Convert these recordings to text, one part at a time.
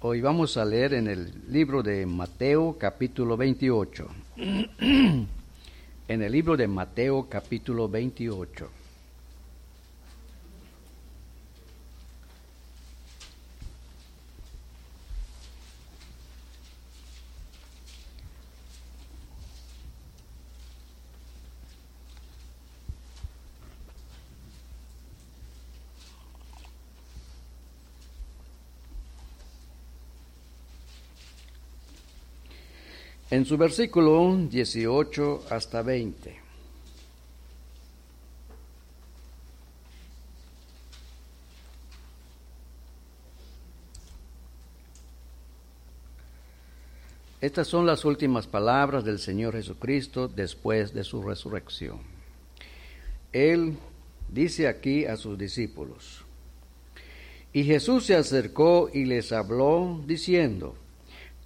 Hoy vamos a leer en el libro de Mateo capítulo 28. en el libro de Mateo capítulo 28. En su versículo 18 hasta 20. Estas son las últimas palabras del Señor Jesucristo después de su resurrección. Él dice aquí a sus discípulos, y Jesús se acercó y les habló diciendo,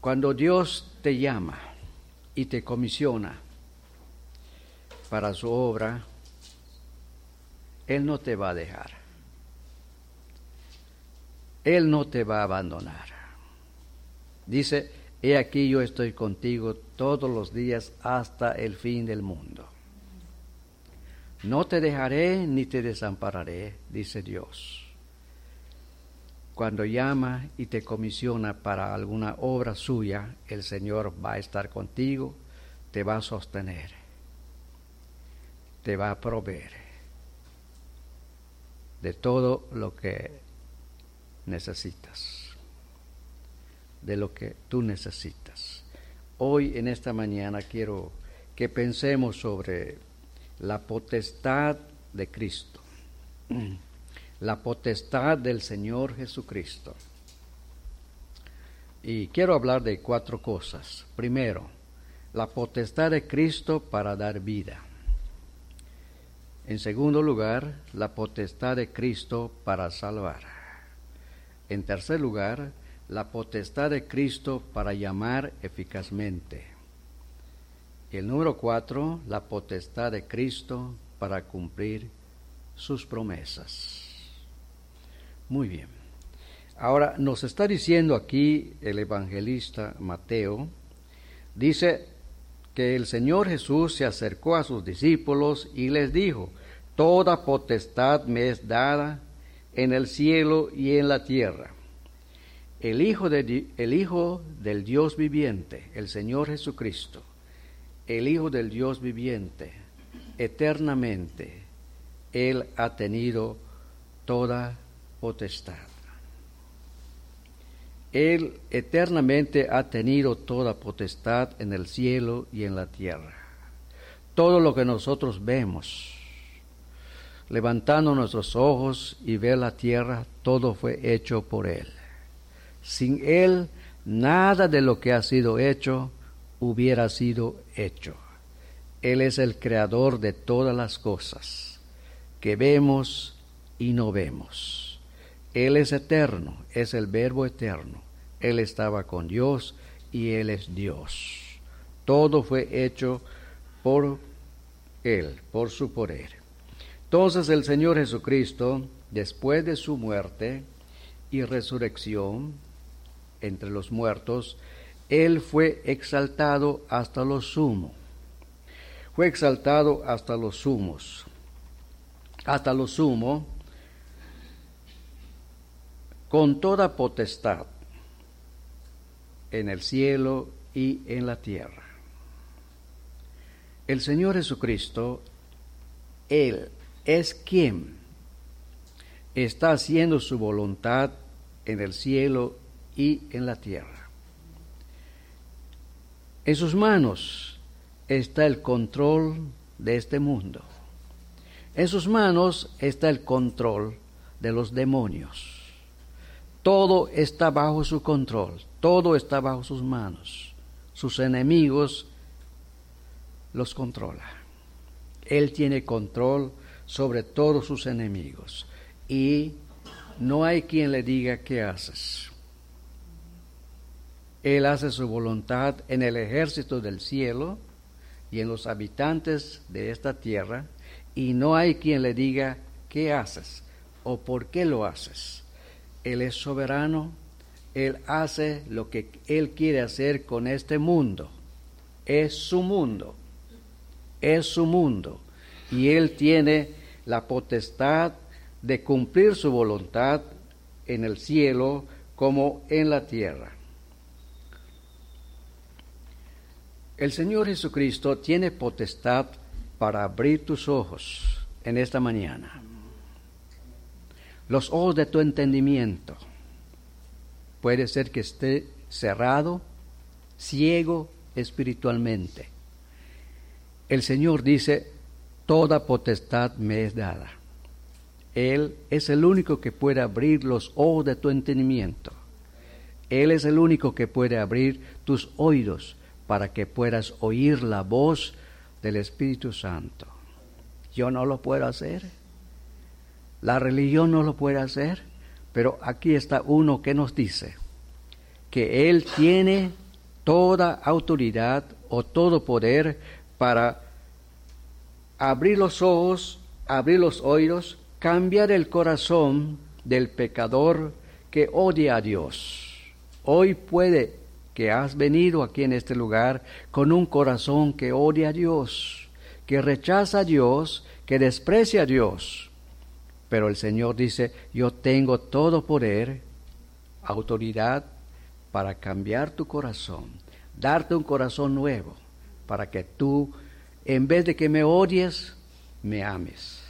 Cuando Dios te llama y te comisiona para su obra, Él no te va a dejar. Él no te va a abandonar. Dice, he aquí yo estoy contigo todos los días hasta el fin del mundo. No te dejaré ni te desampararé, dice Dios cuando llama y te comisiona para alguna obra suya, el Señor va a estar contigo, te va a sostener, te va a proveer de todo lo que necesitas, de lo que tú necesitas. Hoy en esta mañana quiero que pensemos sobre la potestad de Cristo la potestad del Señor Jesucristo. Y quiero hablar de cuatro cosas. Primero, la potestad de Cristo para dar vida. En segundo lugar, la potestad de Cristo para salvar. En tercer lugar, la potestad de Cristo para llamar eficazmente. Y el número cuatro, la potestad de Cristo para cumplir sus promesas. Muy bien. Ahora nos está diciendo aquí el evangelista Mateo, dice que el Señor Jesús se acercó a sus discípulos y les dijo, Toda potestad me es dada en el cielo y en la tierra. El Hijo, de, el Hijo del Dios viviente, el Señor Jesucristo, el Hijo del Dios viviente, eternamente, Él ha tenido toda potestad. Él eternamente ha tenido toda potestad en el cielo y en la tierra. Todo lo que nosotros vemos, levantando nuestros ojos y ver la tierra, todo fue hecho por Él. Sin Él, nada de lo que ha sido hecho hubiera sido hecho. Él es el creador de todas las cosas que vemos y no vemos. Él es eterno, es el verbo eterno. Él estaba con Dios y Él es Dios. Todo fue hecho por Él, por su poder. Entonces el Señor Jesucristo, después de su muerte y resurrección entre los muertos, Él fue exaltado hasta lo sumo. Fue exaltado hasta los sumos. Hasta lo sumo con toda potestad en el cielo y en la tierra. El Señor Jesucristo, Él es quien está haciendo su voluntad en el cielo y en la tierra. En sus manos está el control de este mundo. En sus manos está el control de los demonios Todo está bajo su control, todo está bajo sus manos. Sus enemigos los controla. Él tiene control sobre todos sus enemigos y no hay quien le diga qué haces. Él hace su voluntad en el ejército del cielo y en los habitantes de esta tierra y no hay quien le diga qué haces o por qué lo haces. Él es soberano, Él hace lo que Él quiere hacer con este mundo. Es su mundo, es su mundo. Y Él tiene la potestad de cumplir su voluntad en el cielo como en la tierra. El Señor Jesucristo tiene potestad para abrir tus ojos en esta mañana los ojos de tu entendimiento. Puede ser que esté cerrado, ciego espiritualmente. El Señor dice, toda potestad me es dada. Él es el único que puede abrir los ojos de tu entendimiento. Él es el único que puede abrir tus oídos para que puedas oír la voz del Espíritu Santo. Yo no lo puedo hacer. La religión no lo puede hacer, pero aquí está uno que nos dice que Él tiene toda autoridad o todo poder para abrir los ojos, abrir los oídos, cambiar el corazón del pecador que odia a Dios. Hoy puede que has venido aquí en este lugar con un corazón que odia a Dios, que rechaza a Dios, que desprecia a Dios. Pero el Señor dice, yo tengo todo poder, autoridad para cambiar tu corazón, darte un corazón nuevo, para que tú, en vez de que me odies, me ames.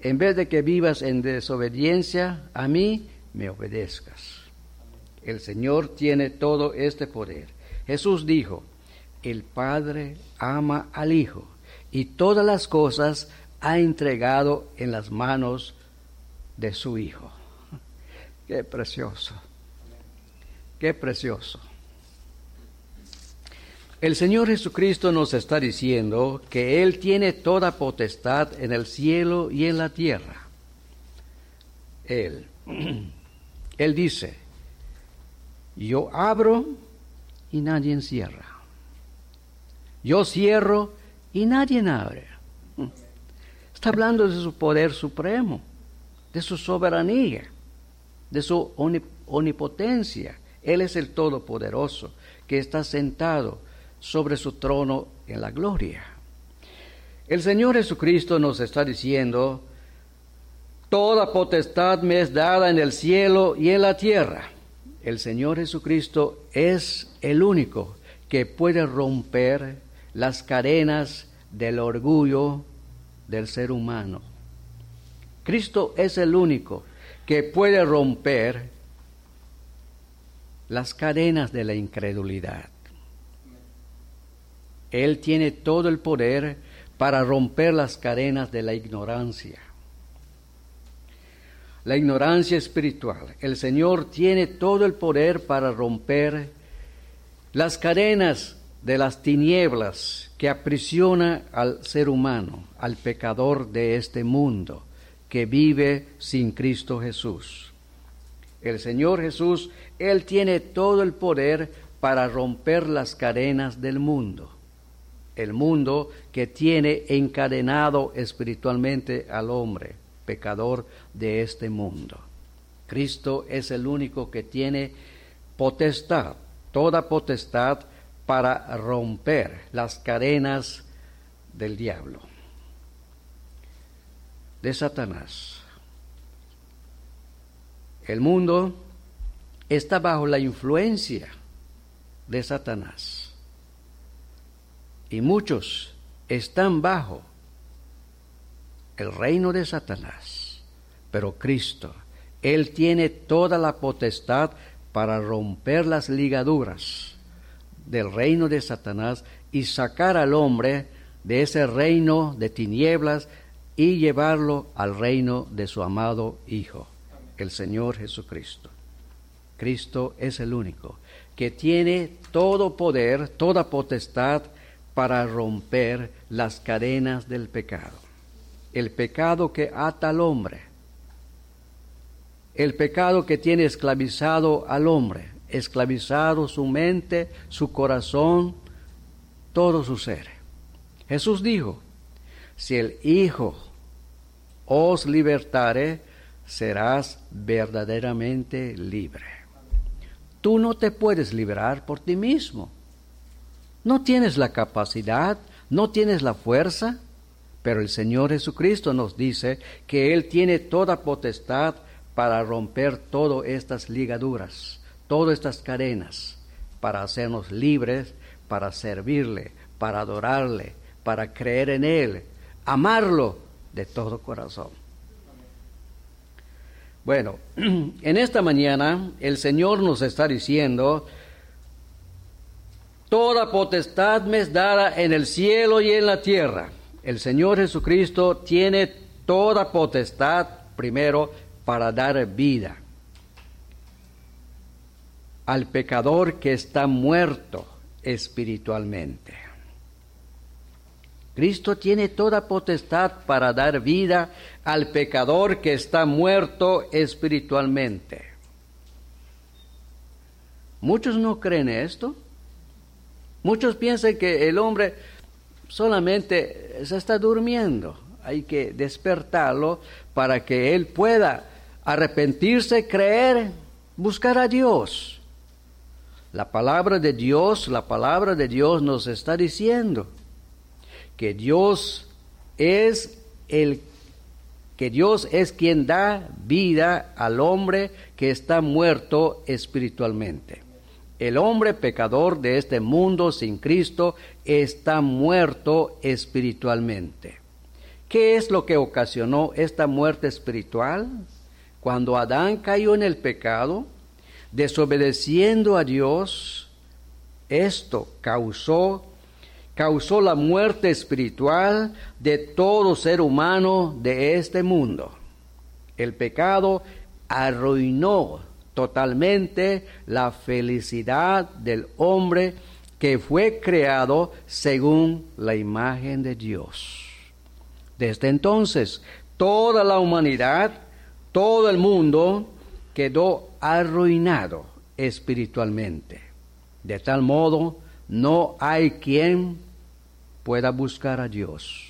En vez de que vivas en desobediencia a mí, me obedezcas. El Señor tiene todo este poder. Jesús dijo, el Padre ama al Hijo y todas las cosas ha entregado en las manos de su Hijo. Qué precioso, qué precioso. El Señor Jesucristo nos está diciendo que Él tiene toda potestad en el cielo y en la tierra. Él, Él dice, yo abro y nadie encierra. Yo cierro y nadie abre. Está hablando de su poder supremo, de su soberanía, de su omnipotencia. Él es el Todopoderoso que está sentado sobre su trono en la gloria. El Señor Jesucristo nos está diciendo, Toda potestad me es dada en el cielo y en la tierra. El Señor Jesucristo es el único que puede romper las cadenas del orgullo, del ser humano. Cristo es el único que puede romper las cadenas de la incredulidad. Él tiene todo el poder para romper las cadenas de la ignorancia. La ignorancia espiritual. El Señor tiene todo el poder para romper las cadenas de las tinieblas que aprisiona al ser humano, al pecador de este mundo, que vive sin Cristo Jesús. El Señor Jesús, Él tiene todo el poder para romper las cadenas del mundo, el mundo que tiene encadenado espiritualmente al hombre, pecador de este mundo. Cristo es el único que tiene potestad, toda potestad, para romper las cadenas del diablo, de Satanás. El mundo está bajo la influencia de Satanás y muchos están bajo el reino de Satanás, pero Cristo, Él tiene toda la potestad para romper las ligaduras del reino de Satanás y sacar al hombre de ese reino de tinieblas y llevarlo al reino de su amado Hijo. el Señor Jesucristo. Cristo es el único que tiene todo poder, toda potestad para romper las cadenas del pecado. El pecado que ata al hombre. El pecado que tiene esclavizado al hombre, esclavizado su mente, su corazón, todo su ser. Jesús dijo, si el Hijo os libertare, serás verdaderamente libre. Tú no te puedes liberar por ti mismo. No tienes la capacidad, no tienes la fuerza, pero el Señor Jesucristo nos dice que Él tiene toda potestad para romper todas estas ligaduras, todas estas cadenas, para hacernos libres, para servirle, para adorarle, para creer en Él, amarlo de todo corazón. Bueno, en esta mañana el Señor nos está diciendo, toda potestad me es dada en el cielo y en la tierra. El Señor Jesucristo tiene toda potestad primero para dar vida al pecador que está muerto espiritualmente. Cristo tiene toda potestad para dar vida al pecador que está muerto espiritualmente. Muchos no creen esto. Muchos piensan que el hombre solamente se está durmiendo. Hay que despertarlo para que él pueda arrepentirse, creer, buscar a Dios. La palabra de Dios, la palabra de Dios nos está diciendo que Dios es el que Dios es quien da vida al hombre que está muerto espiritualmente. El hombre pecador de este mundo sin Cristo está muerto espiritualmente. ¿Qué es lo que ocasionó esta muerte espiritual? Cuando Adán cayó en el pecado, desobedeciendo a Dios, esto causó causó la muerte espiritual de todo ser humano de este mundo. El pecado arruinó totalmente la felicidad del hombre que fue creado según la imagen de Dios. Desde entonces, toda la humanidad, todo el mundo quedó arruinado espiritualmente. De tal modo, no hay quien pueda buscar a Dios.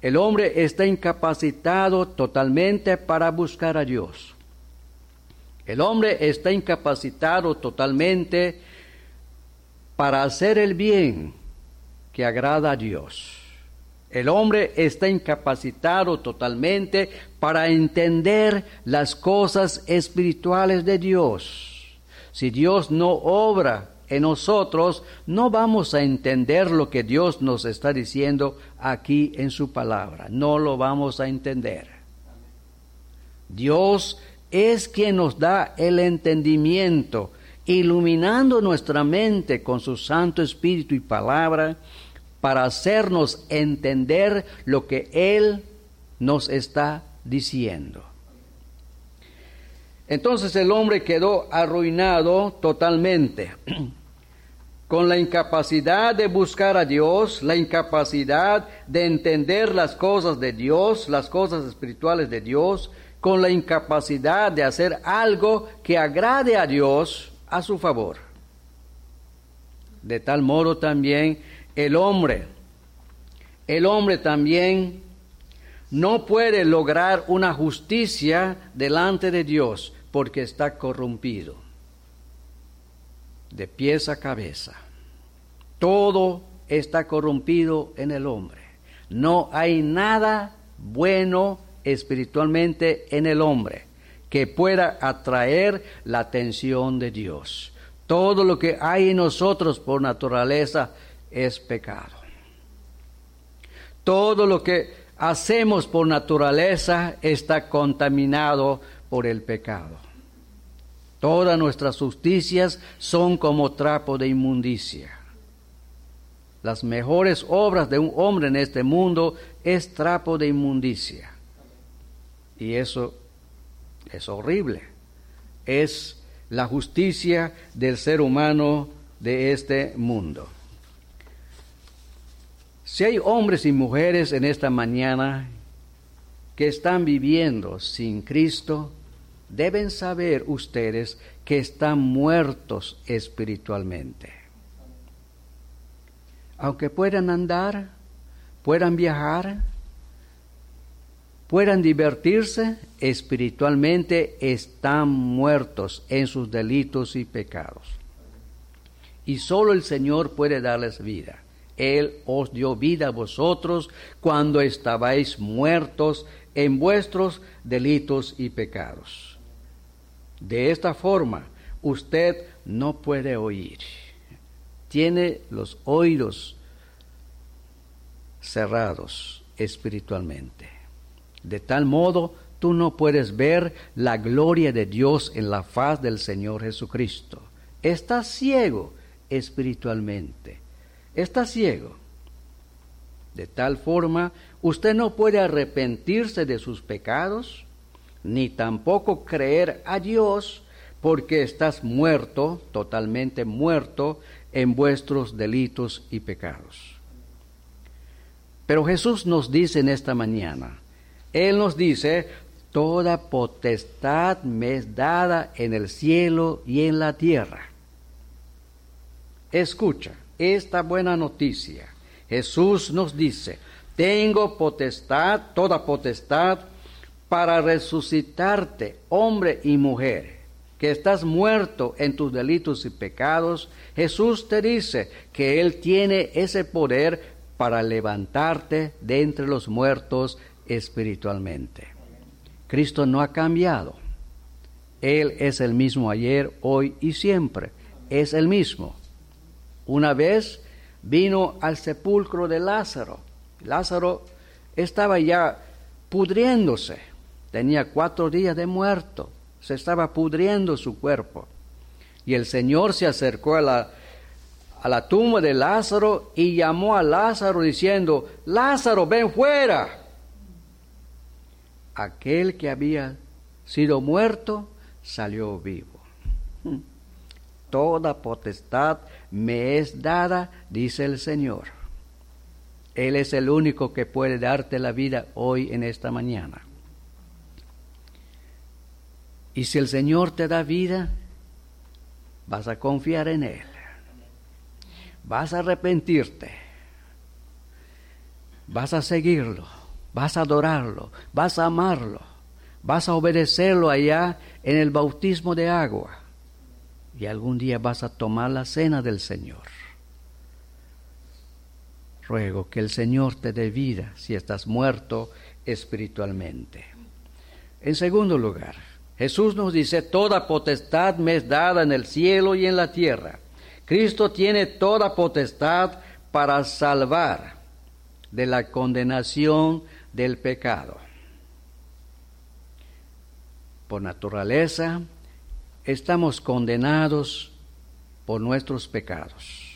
El hombre está incapacitado totalmente para buscar a Dios. El hombre está incapacitado totalmente para hacer el bien que agrada a Dios. El hombre está incapacitado totalmente para entender las cosas espirituales de Dios. Si Dios no obra en nosotros, no vamos a entender lo que Dios nos está diciendo aquí en su palabra. No lo vamos a entender. Dios es quien nos da el entendimiento, iluminando nuestra mente con su Santo Espíritu y palabra, para hacernos entender lo que Él nos está diciendo. Entonces el hombre quedó arruinado totalmente con la incapacidad de buscar a Dios, la incapacidad de entender las cosas de Dios, las cosas espirituales de Dios, con la incapacidad de hacer algo que agrade a Dios a su favor. De tal modo también el hombre, el hombre también no puede lograr una justicia delante de Dios porque está corrompido de pies a cabeza. Todo está corrompido en el hombre. No hay nada bueno espiritualmente en el hombre que pueda atraer la atención de Dios. Todo lo que hay en nosotros por naturaleza es pecado. Todo lo que hacemos por naturaleza está contaminado por el pecado. Todas nuestras justicias son como trapo de inmundicia. Las mejores obras de un hombre en este mundo es trapo de inmundicia. Y eso Es horrible. Es la justicia del ser humano de este mundo. Si hay hombres y mujeres en esta mañana que están viviendo sin Cristo, deben saber ustedes que están muertos espiritualmente. Aunque puedan andar, puedan viajar, puedan divertirse, espiritualmente están muertos en sus delitos y pecados. Y solo el Señor puede darles vida. Él os dio vida a vosotros cuando estabais muertos en vuestros delitos y pecados. De esta forma, usted no puede oír. Tiene los oídos cerrados espiritualmente. De tal modo, tú no puedes ver la gloria de Dios en la faz del Señor Jesucristo. Estás ciego espiritualmente. Estás ciego. De tal forma, usted no puede arrepentirse de sus pecados, ni tampoco creer a Dios, porque estás muerto, totalmente muerto, en vuestros delitos y pecados. Pero Jesús nos dice en esta mañana, Él nos dice, toda potestad me es dada en el cielo y en la tierra. Escucha esta buena noticia. Jesús nos dice, tengo potestad, toda potestad, para resucitarte, hombre y mujer, que estás muerto en tus delitos y pecados. Jesús te dice que Él tiene ese poder para levantarte de entre los muertos espiritualmente. Cristo no ha cambiado. Él es el mismo ayer, hoy y siempre. Es el mismo. Una vez vino al sepulcro de Lázaro. Lázaro estaba ya pudriéndose. Tenía cuatro días de muerto. Se estaba pudriendo su cuerpo. Y el Señor se acercó a la, a la tumba de Lázaro y llamó a Lázaro diciendo, Lázaro, ven fuera. Aquel que había sido muerto salió vivo. Toda potestad me es dada, dice el Señor. Él es el único que puede darte la vida hoy en esta mañana. Y si el Señor te da vida, vas a confiar en Él. Vas a arrepentirte. Vas a seguirlo. Vas a adorarlo. Vas a amarlo. Vas a obedecerlo allá en el bautismo de agua y algún día vas a tomar la cena del Señor. Ruego que el Señor te dé vida si estás muerto espiritualmente. En segundo lugar, Jesús nos dice, toda potestad me es dada en el cielo y en la tierra. Cristo tiene toda potestad para salvar de la condenación del pecado. Por naturaleza, estamos condenados por nuestros pecados.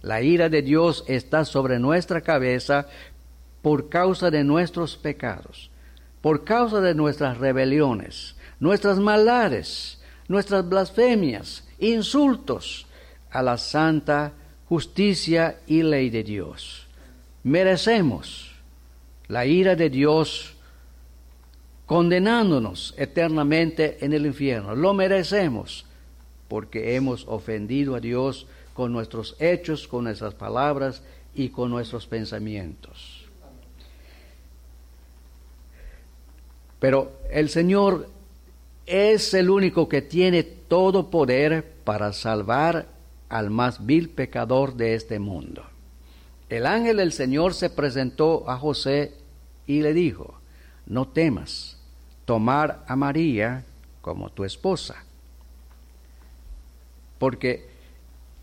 La ira de Dios está sobre nuestra cabeza por causa de nuestros pecados, por causa de nuestras rebeliones, nuestras maldades, nuestras blasfemias, insultos a la santa justicia y ley de Dios. Merecemos la ira de Dios condenándonos eternamente en el infierno. Lo merecemos porque hemos ofendido a Dios con nuestros hechos, con nuestras palabras y con nuestros pensamientos. Pero el Señor es el único que tiene todo poder para salvar al más vil pecador de este mundo. El ángel del Señor se presentó a José y le dijo, no temas tomar a María como tu esposa. Porque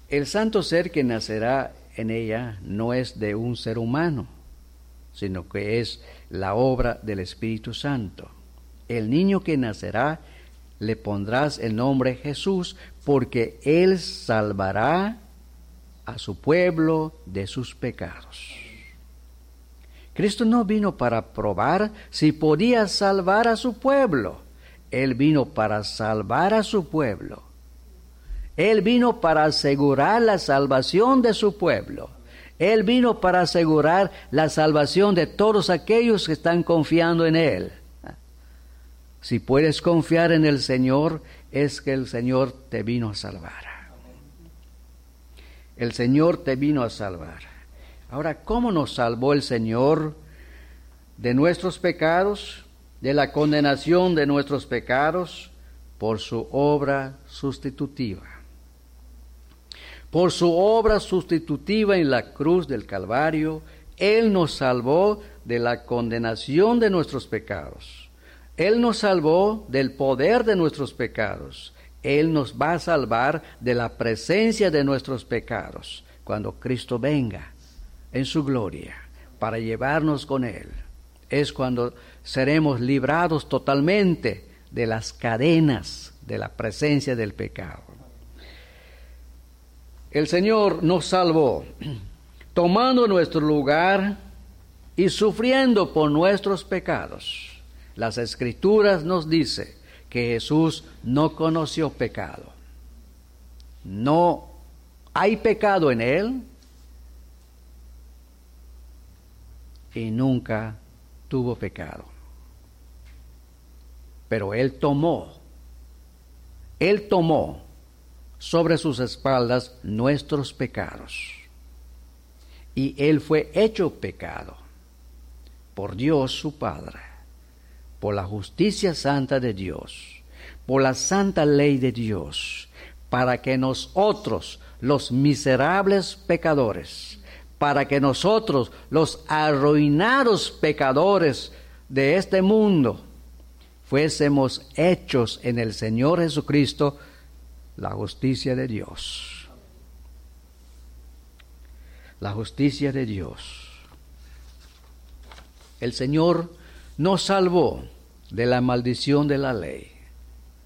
el santo ser que nacerá en ella no es de un ser humano, sino que es la obra del Espíritu Santo. El niño que nacerá le pondrás el nombre Jesús porque él salvará a su pueblo de sus pecados. Cristo no vino para probar si podía salvar a su pueblo. Él vino para salvar a su pueblo. Él vino para asegurar la salvación de su pueblo. Él vino para asegurar la salvación de todos aquellos que están confiando en Él. Si puedes confiar en el Señor, es que el Señor te vino a salvar. El Señor te vino a salvar. Ahora, ¿cómo nos salvó el Señor de nuestros pecados, de la condenación de nuestros pecados? Por su obra sustitutiva. Por su obra sustitutiva en la cruz del Calvario, Él nos salvó de la condenación de nuestros pecados. Él nos salvó del poder de nuestros pecados. Él nos va a salvar de la presencia de nuestros pecados cuando Cristo venga en su gloria para llevarnos con Él. Es cuando seremos librados totalmente de las cadenas de la presencia del pecado. El Señor nos salvó tomando nuestro lugar y sufriendo por nuestros pecados. Las escrituras nos dice que Jesús no conoció pecado. No hay pecado en él y nunca tuvo pecado. Pero él tomó, él tomó sobre sus espaldas nuestros pecados. Y él fue hecho pecado por Dios su Padre por la justicia santa de Dios, por la santa ley de Dios, para que nosotros, los miserables pecadores, para que nosotros, los arruinados pecadores de este mundo, fuésemos hechos en el Señor Jesucristo la justicia de Dios. La justicia de Dios. El Señor nos salvó de la maldición de la ley.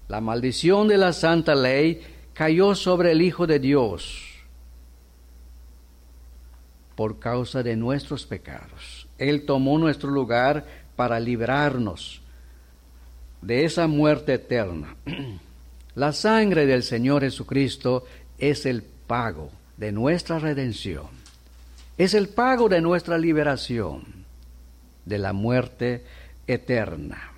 La maldición de la santa ley cayó sobre el Hijo de Dios por causa de nuestros pecados. Él tomó nuestro lugar para librarnos de esa muerte eterna. La sangre del Señor Jesucristo es el pago de nuestra redención. Es el pago de nuestra liberación de la muerte eterna.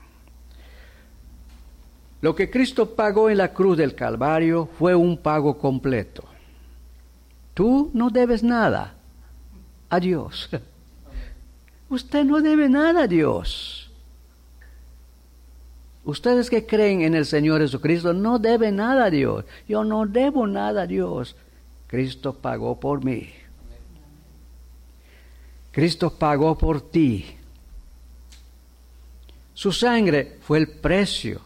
Lo que Cristo pagó en la cruz del Calvario fue un pago completo. Tú no debes nada a Dios. Usted no debe nada a Dios. Ustedes que creen en el Señor Jesucristo no deben nada a Dios. Yo no debo nada a Dios. Cristo pagó por mí. Cristo pagó por ti. Su sangre fue el precio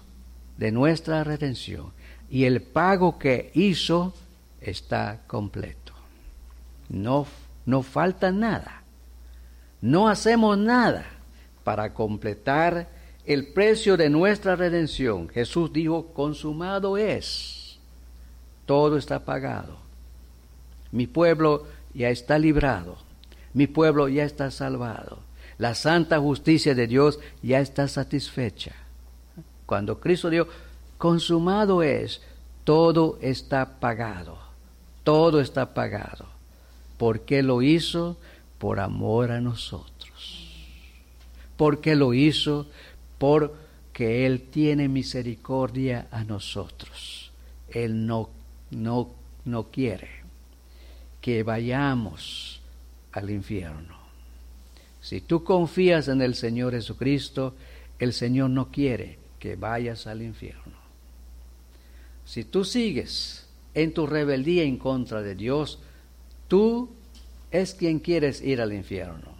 de nuestra redención y el pago que hizo está completo. No, no falta nada. No hacemos nada para completar el precio de nuestra redención. Jesús dijo, consumado es. Todo está pagado. Mi pueblo ya está librado. Mi pueblo ya está salvado. La santa justicia de Dios ya está satisfecha. Cuando Cristo dijo, consumado es, todo está pagado, todo está pagado. ¿Por qué lo hizo? Por amor a nosotros. ¿Por qué lo hizo? Porque Él tiene misericordia a nosotros. Él no, no, no quiere que vayamos al infierno. Si tú confías en el Señor Jesucristo, el Señor no quiere que vayas al infierno. Si tú sigues en tu rebeldía en contra de Dios, tú es quien quieres ir al infierno.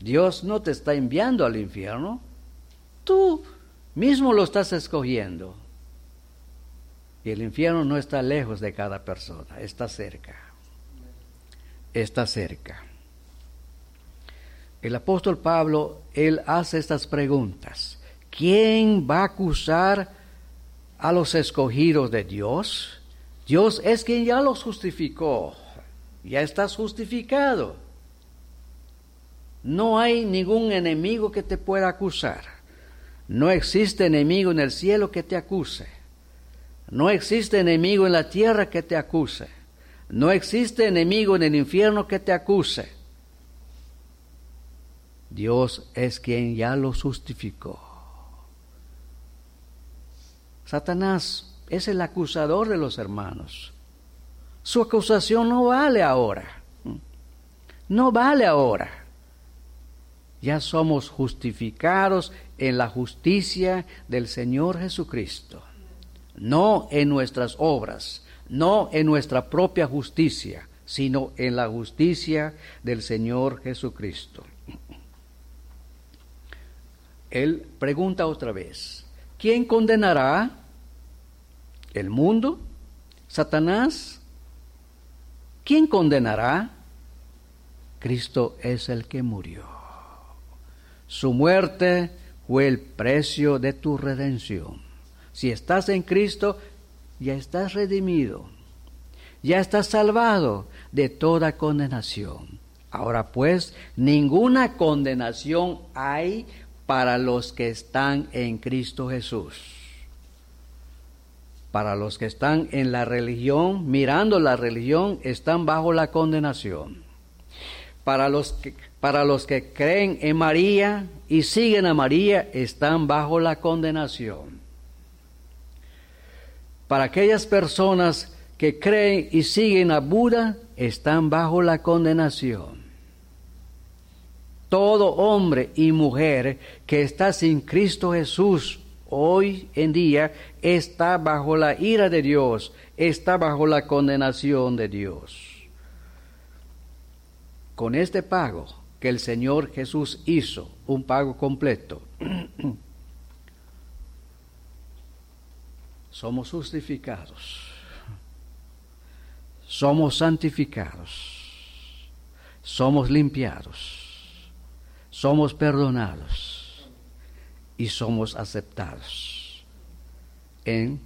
Dios no te está enviando al infierno, tú mismo lo estás escogiendo. Y el infierno no está lejos de cada persona, está cerca. Está cerca el apóstol Pablo, él hace estas preguntas. ¿Quién va a acusar a los escogidos de Dios? Dios es quien ya los justificó. Ya estás justificado. No hay ningún enemigo que te pueda acusar. No existe enemigo en el cielo que te acuse. No existe enemigo en la tierra que te acuse. No existe enemigo en el infierno que te acuse. Dios es quien ya lo justificó. Satanás es el acusador de los hermanos. Su acusación no vale ahora. No vale ahora. Ya somos justificados en la justicia del Señor Jesucristo no en nuestras obras, no en nuestra propia justicia, sino en la justicia del Señor Jesucristo. Él pregunta otra vez, ¿quién condenará? ¿El mundo? ¿Satanás? ¿Quién condenará? Cristo es el que murió. Su muerte fue el precio de tu redención. Si estás en Cristo, ya estás redimido, ya estás salvado de toda condenación. Ahora pues, ninguna condenación hay para los que están en Cristo Jesús. Para los que están en la religión, mirando la religión, están bajo la condenación. Para los que, para los que creen en María y siguen a María, están bajo la condenación para aquellas personas que creen y siguen a Buda, están bajo la condenación. Todo hombre y mujer que está sin Cristo Jesús hoy en día está bajo la ira de Dios, está bajo la condenación de Dios. Con este pago que el Señor Jesús hizo, un pago completo, somos justificados, somos santificados, somos limpiados, somos perdonados y somos aceptados en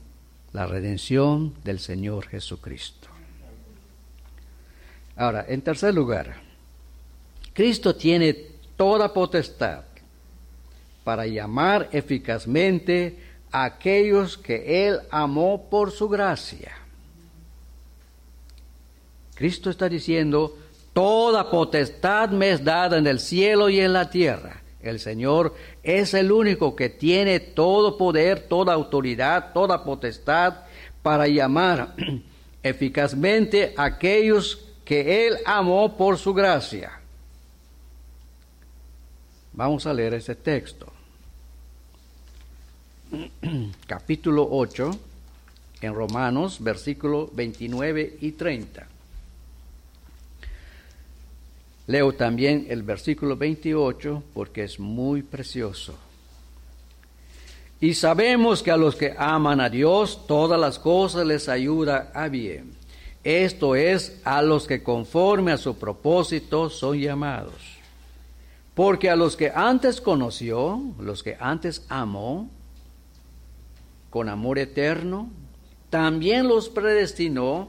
la redención del Señor Jesucristo. Ahora, en tercer lugar, Cristo tiene toda potestad para llamar eficazmente aquellos que Él amó por su gracia. Cristo está diciendo, toda potestad me es dada en el cielo y en la tierra. El Señor es el único que tiene todo poder, toda autoridad, toda potestad para llamar eficazmente a aquellos que Él amó por su gracia. Vamos a leer ese texto. capítulo 8 en Romanos, versículo 29 y 30. Leo también el versículo 28 porque es muy precioso. Y sabemos que a los que aman a Dios, todas las cosas les ayuda a bien. Esto es a los que conforme a su propósito son llamados. Porque a los que antes conoció, los que antes amó, con amor eterno, también los predestinó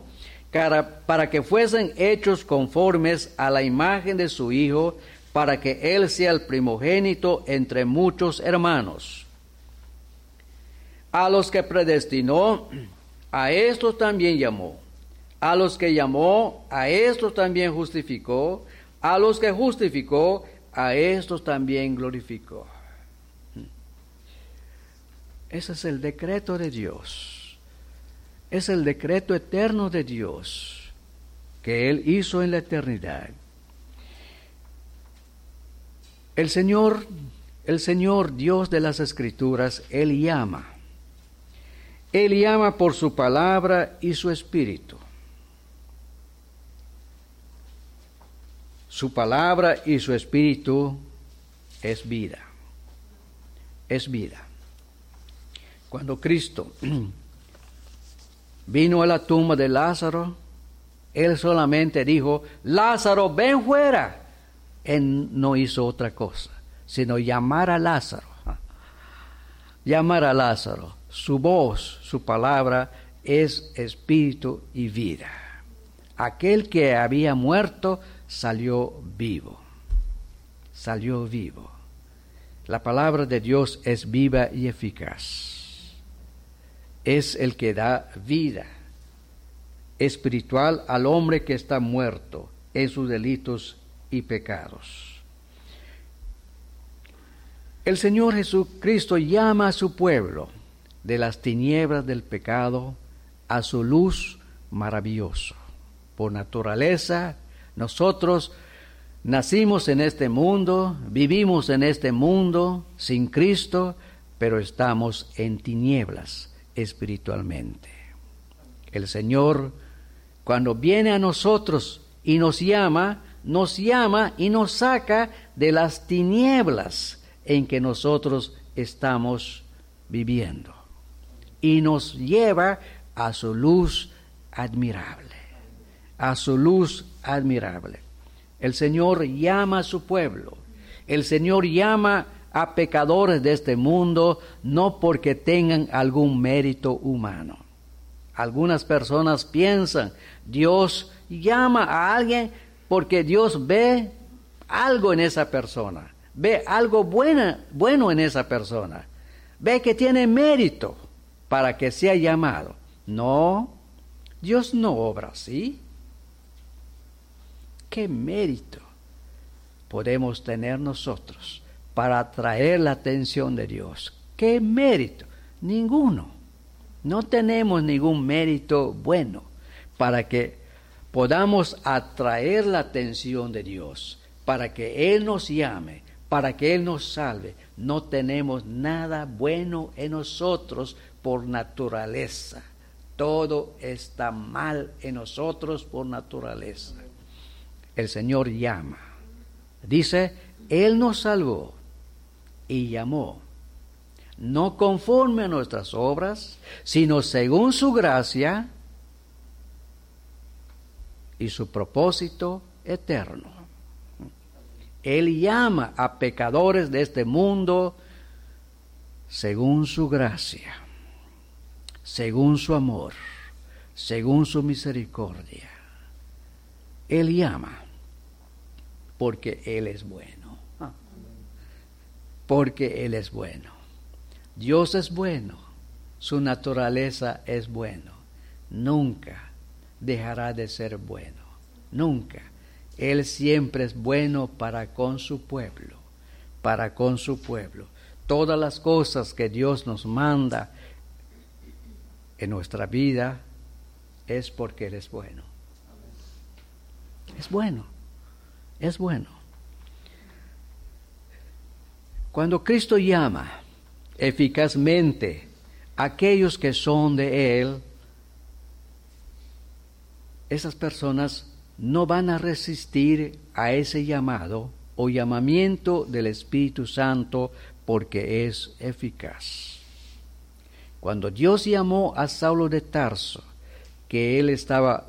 para que fuesen hechos conformes a la imagen de su Hijo, para que Él sea el primogénito entre muchos hermanos. A los que predestinó, a estos también llamó. A los que llamó, a estos también justificó. A los que justificó, a estos también glorificó. Ese es el decreto de Dios. Es el decreto eterno de Dios que Él hizo en la eternidad. El Señor, el Señor Dios de las Escrituras, Él llama. Él llama por su palabra y su espíritu. Su palabra y su espíritu es vida. Es vida. Cuando Cristo vino a la tumba de Lázaro, él solamente dijo, Lázaro, ven fuera. Él no hizo otra cosa, sino llamar a Lázaro. Llamar a Lázaro. Su voz, su palabra es espíritu y vida. Aquel que había muerto salió vivo. Salió vivo. La palabra de Dios es viva y eficaz. Es el que da vida espiritual al hombre que está muerto en sus delitos y pecados. El Señor Jesucristo llama a su pueblo de las tinieblas del pecado a su luz maravilloso. Por naturaleza, nosotros nacimos en este mundo, vivimos en este mundo sin Cristo, pero estamos en tinieblas espiritualmente. El Señor, cuando viene a nosotros y nos llama, nos llama y nos saca de las tinieblas en que nosotros estamos viviendo y nos lleva a su luz admirable, a su luz admirable. El Señor llama a su pueblo, el Señor llama a pecadores de este mundo no porque tengan algún mérito humano. Algunas personas piensan, Dios llama a alguien porque Dios ve algo en esa persona, ve algo bueno, bueno en esa persona, ve que tiene mérito para que sea llamado. No, Dios no obra así. ¿Qué mérito podemos tener nosotros para atraer la atención de Dios? ¿Qué mérito? Ninguno. No tenemos ningún mérito bueno para que podamos atraer la atención de Dios, para que Él nos llame, para que Él nos salve. No tenemos nada bueno en nosotros por naturaleza. Todo está mal en nosotros por naturaleza. El Señor llama. Dice, Él nos salvó y llamó, no conforme a nuestras obras, sino según su gracia y su propósito eterno. Él llama a pecadores de este mundo según su gracia según su amor, según su misericordia. Él llama porque Él es bueno. Porque Él es bueno. Dios es bueno. Su naturaleza es bueno. Nunca dejará de ser bueno. Nunca. Él siempre es bueno para con su pueblo. Para con su pueblo. Todas las cosas que Dios nos manda en nuestra vida es porque Él es bueno. Es bueno, es bueno. Cuando Cristo llama eficazmente a aquellos que son de Él, esas personas no van a resistir a ese llamado o llamamiento del Espíritu Santo porque es eficaz. Cuando Dios llamó a Saulo de Tarso, que él estaba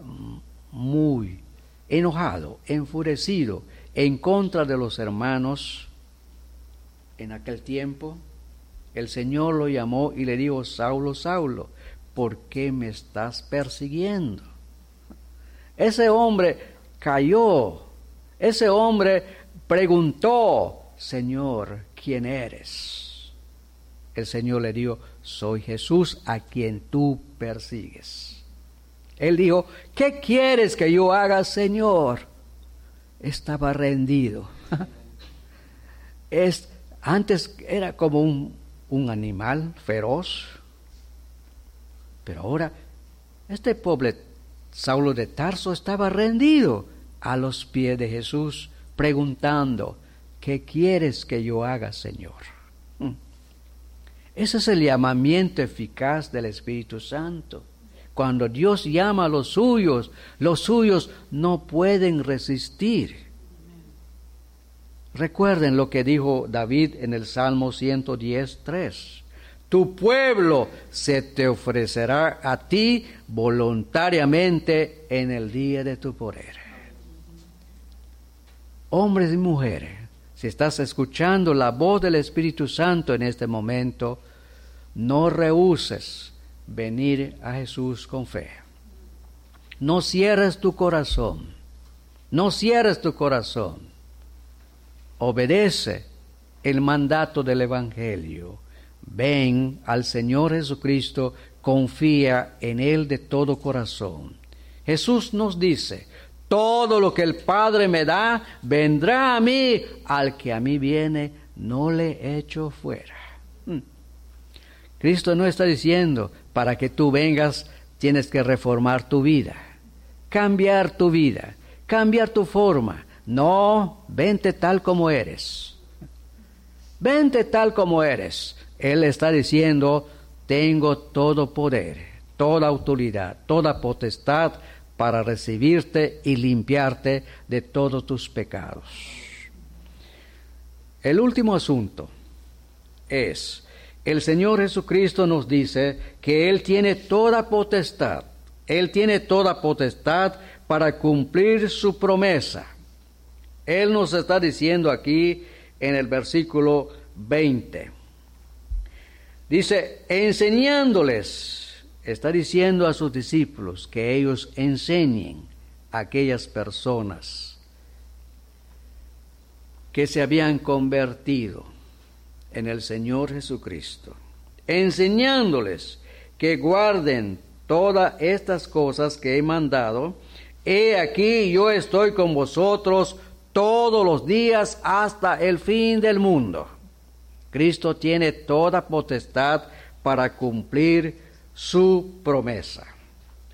muy enojado, enfurecido en contra de los hermanos, en aquel tiempo, el Señor lo llamó y le dijo, Saulo, Saulo, ¿por qué me estás persiguiendo? Ese hombre cayó, ese hombre preguntó, Señor, ¿quién eres? El Señor le dijo, soy Jesús a quien tú persigues. Él dijo, ¿qué quieres que yo haga, Señor? Estaba rendido. Es, antes era como un, un animal feroz, pero ahora este pobre Saulo de Tarso estaba rendido a los pies de Jesús, preguntando, ¿qué quieres que yo haga, Señor? Ese es el llamamiento eficaz del Espíritu Santo. Cuando Dios llama a los suyos, los suyos no pueden resistir. Recuerden lo que dijo David en el Salmo 110.3. Tu pueblo se te ofrecerá a ti voluntariamente en el día de tu poder. Hombres y mujeres, si estás escuchando la voz del Espíritu Santo en este momento, no rehuses venir a Jesús con fe. No cierres tu corazón. No cierres tu corazón. Obedece el mandato del Evangelio. Ven al Señor Jesucristo, confía en Él de todo corazón. Jesús nos dice, todo lo que el Padre me da, vendrá a mí, al que a mí viene, no le echo fuera. Hmm. Cristo no está diciendo, para que tú vengas, tienes que reformar tu vida, cambiar tu vida, cambiar tu forma. No, vente tal como eres. Vente tal como eres. Él está diciendo, tengo todo poder, toda autoridad, toda potestad para recibirte y limpiarte de todos tus pecados. El último asunto es, el Señor Jesucristo nos dice que Él tiene toda potestad, Él tiene toda potestad para cumplir su promesa. Él nos está diciendo aquí en el versículo 20. Dice, enseñándoles, está diciendo a sus discípulos que ellos enseñen a aquellas personas que se habían convertido en el Señor Jesucristo, enseñándoles que guarden todas estas cosas que he mandado, he aquí yo estoy con vosotros todos los días hasta el fin del mundo. Cristo tiene toda potestad para cumplir su promesa.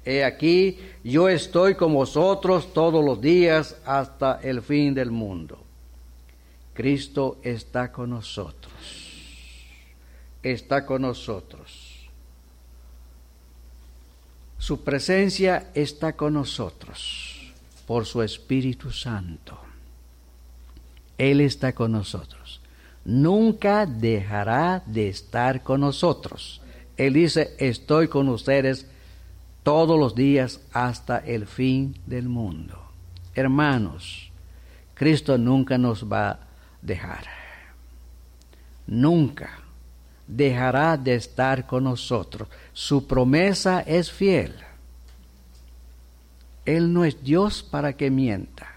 He aquí, yo estoy con vosotros todos los días hasta el fin del mundo. Cristo está con nosotros. Está con nosotros. Su presencia está con nosotros por su Espíritu Santo. Él está con nosotros. Nunca dejará de estar con nosotros. Él dice, estoy con ustedes todos los días hasta el fin del mundo. Hermanos, Cristo nunca nos va a dejar. Nunca dejará de estar con nosotros. Su promesa es fiel. Él no es Dios para que mienta.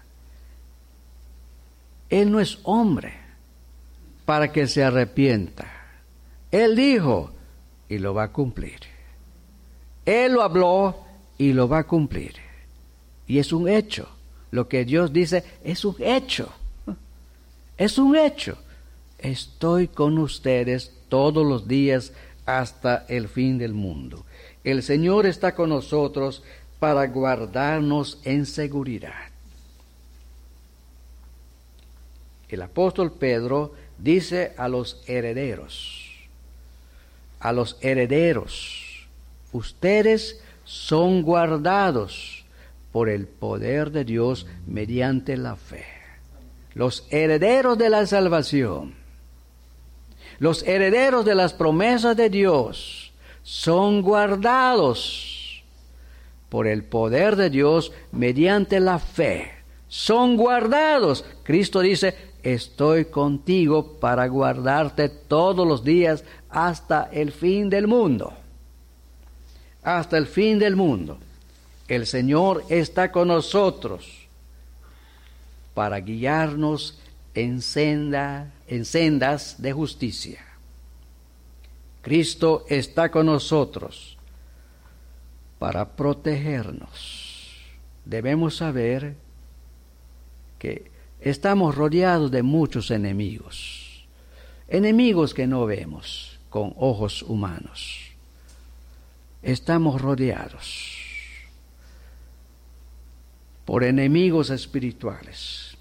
Él no es hombre para que se arrepienta. Él dijo y lo va a cumplir. Él lo habló y lo va a cumplir. Y es un hecho. Lo que Dios dice es un hecho. Es un hecho. Estoy con ustedes todos los días hasta el fin del mundo. El Señor está con nosotros para guardarnos en seguridad. El apóstol Pedro dice a los herederos, a los herederos, ustedes son guardados por el poder de Dios mediante la fe. Los herederos de la salvación, los herederos de las promesas de Dios, son guardados por el poder de Dios mediante la fe. Son guardados. Cristo dice, estoy contigo para guardarte todos los días hasta el fin del mundo. Hasta el fin del mundo. El Señor está con nosotros para guiarnos en, senda, en sendas de justicia. Cristo está con nosotros para protegernos. Debemos saber que estamos rodeados de muchos enemigos, enemigos que no vemos con ojos humanos. Estamos rodeados por enemigos espirituales.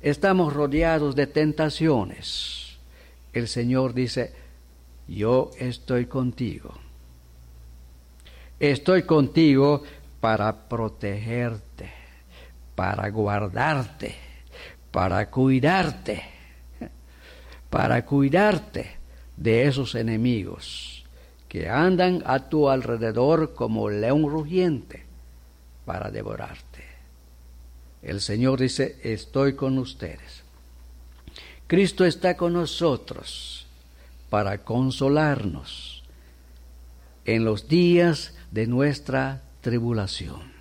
Estamos rodeados de tentaciones. El Señor dice, yo estoy contigo. Estoy contigo para protegerte para guardarte, para cuidarte, para cuidarte de esos enemigos que andan a tu alrededor como león rugiente para devorarte. El Señor dice, estoy con ustedes. Cristo está con nosotros para consolarnos en los días de nuestra tribulación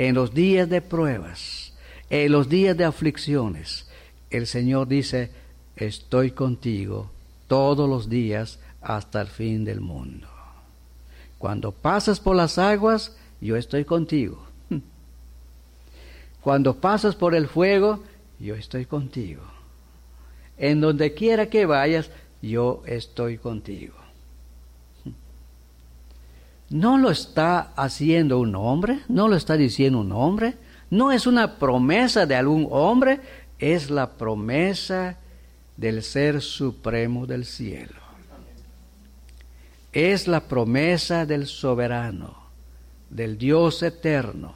en los días de pruebas, en los días de aflicciones, el Señor dice, estoy contigo todos los días hasta el fin del mundo. Cuando pasas por las aguas, yo estoy contigo. Cuando pasas por el fuego, yo estoy contigo. En donde quiera que vayas, yo estoy contigo. No lo está haciendo un hombre, no lo está diciendo un hombre, no es una promesa de algún hombre, es la promesa del Ser Supremo del cielo. Es la promesa del soberano, del Dios eterno,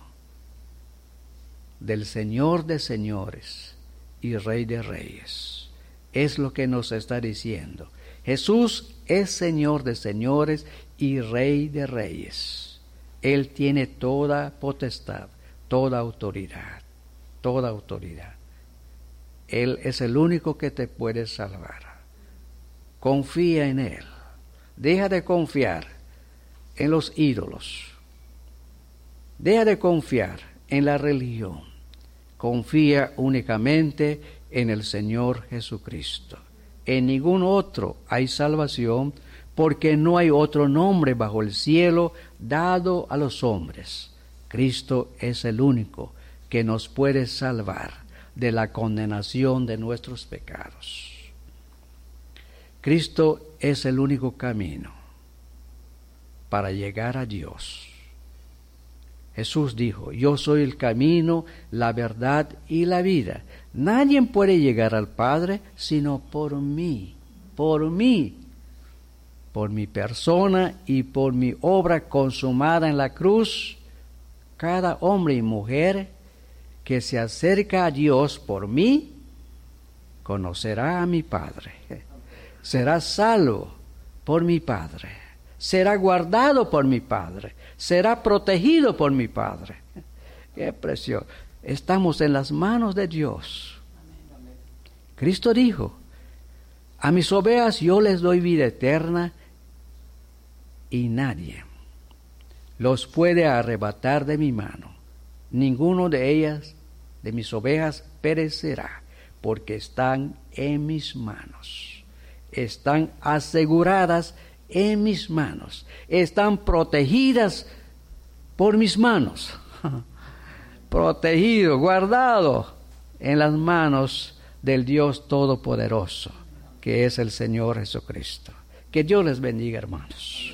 del Señor de señores y Rey de reyes. Es lo que nos está diciendo. Jesús es Señor de señores y Rey de reyes. Él tiene toda potestad, toda autoridad, toda autoridad. Él es el único que te puede salvar. Confía en Él. Deja de confiar en los ídolos. Deja de confiar en la religión. Confía únicamente en el Señor Jesucristo. En ningún otro hay salvación porque no hay otro nombre bajo el cielo dado a los hombres. Cristo es el único que nos puede salvar de la condenación de nuestros pecados. Cristo es el único camino para llegar a Dios. Jesús dijo, yo soy el camino, la verdad y la vida. Nadie puede llegar al Padre sino por mí, por mí, por mi persona y por mi obra consumada en la cruz. Cada hombre y mujer que se acerca a Dios por mí, conocerá a mi Padre. Será salvo por mi Padre. Será guardado por mi Padre. Será protegido por mi Padre. Qué precioso. Estamos en las manos de Dios. Cristo dijo, a mis ovejas yo les doy vida eterna y nadie los puede arrebatar de mi mano ninguno de ellas, de mis ovejas, perecerá, porque están en mis manos. Están aseguradas en mis manos. Están protegidas por mis manos. Protegido, guardado en las manos del Dios Todopoderoso, que es el Señor Jesucristo. Que Dios les bendiga, hermanos.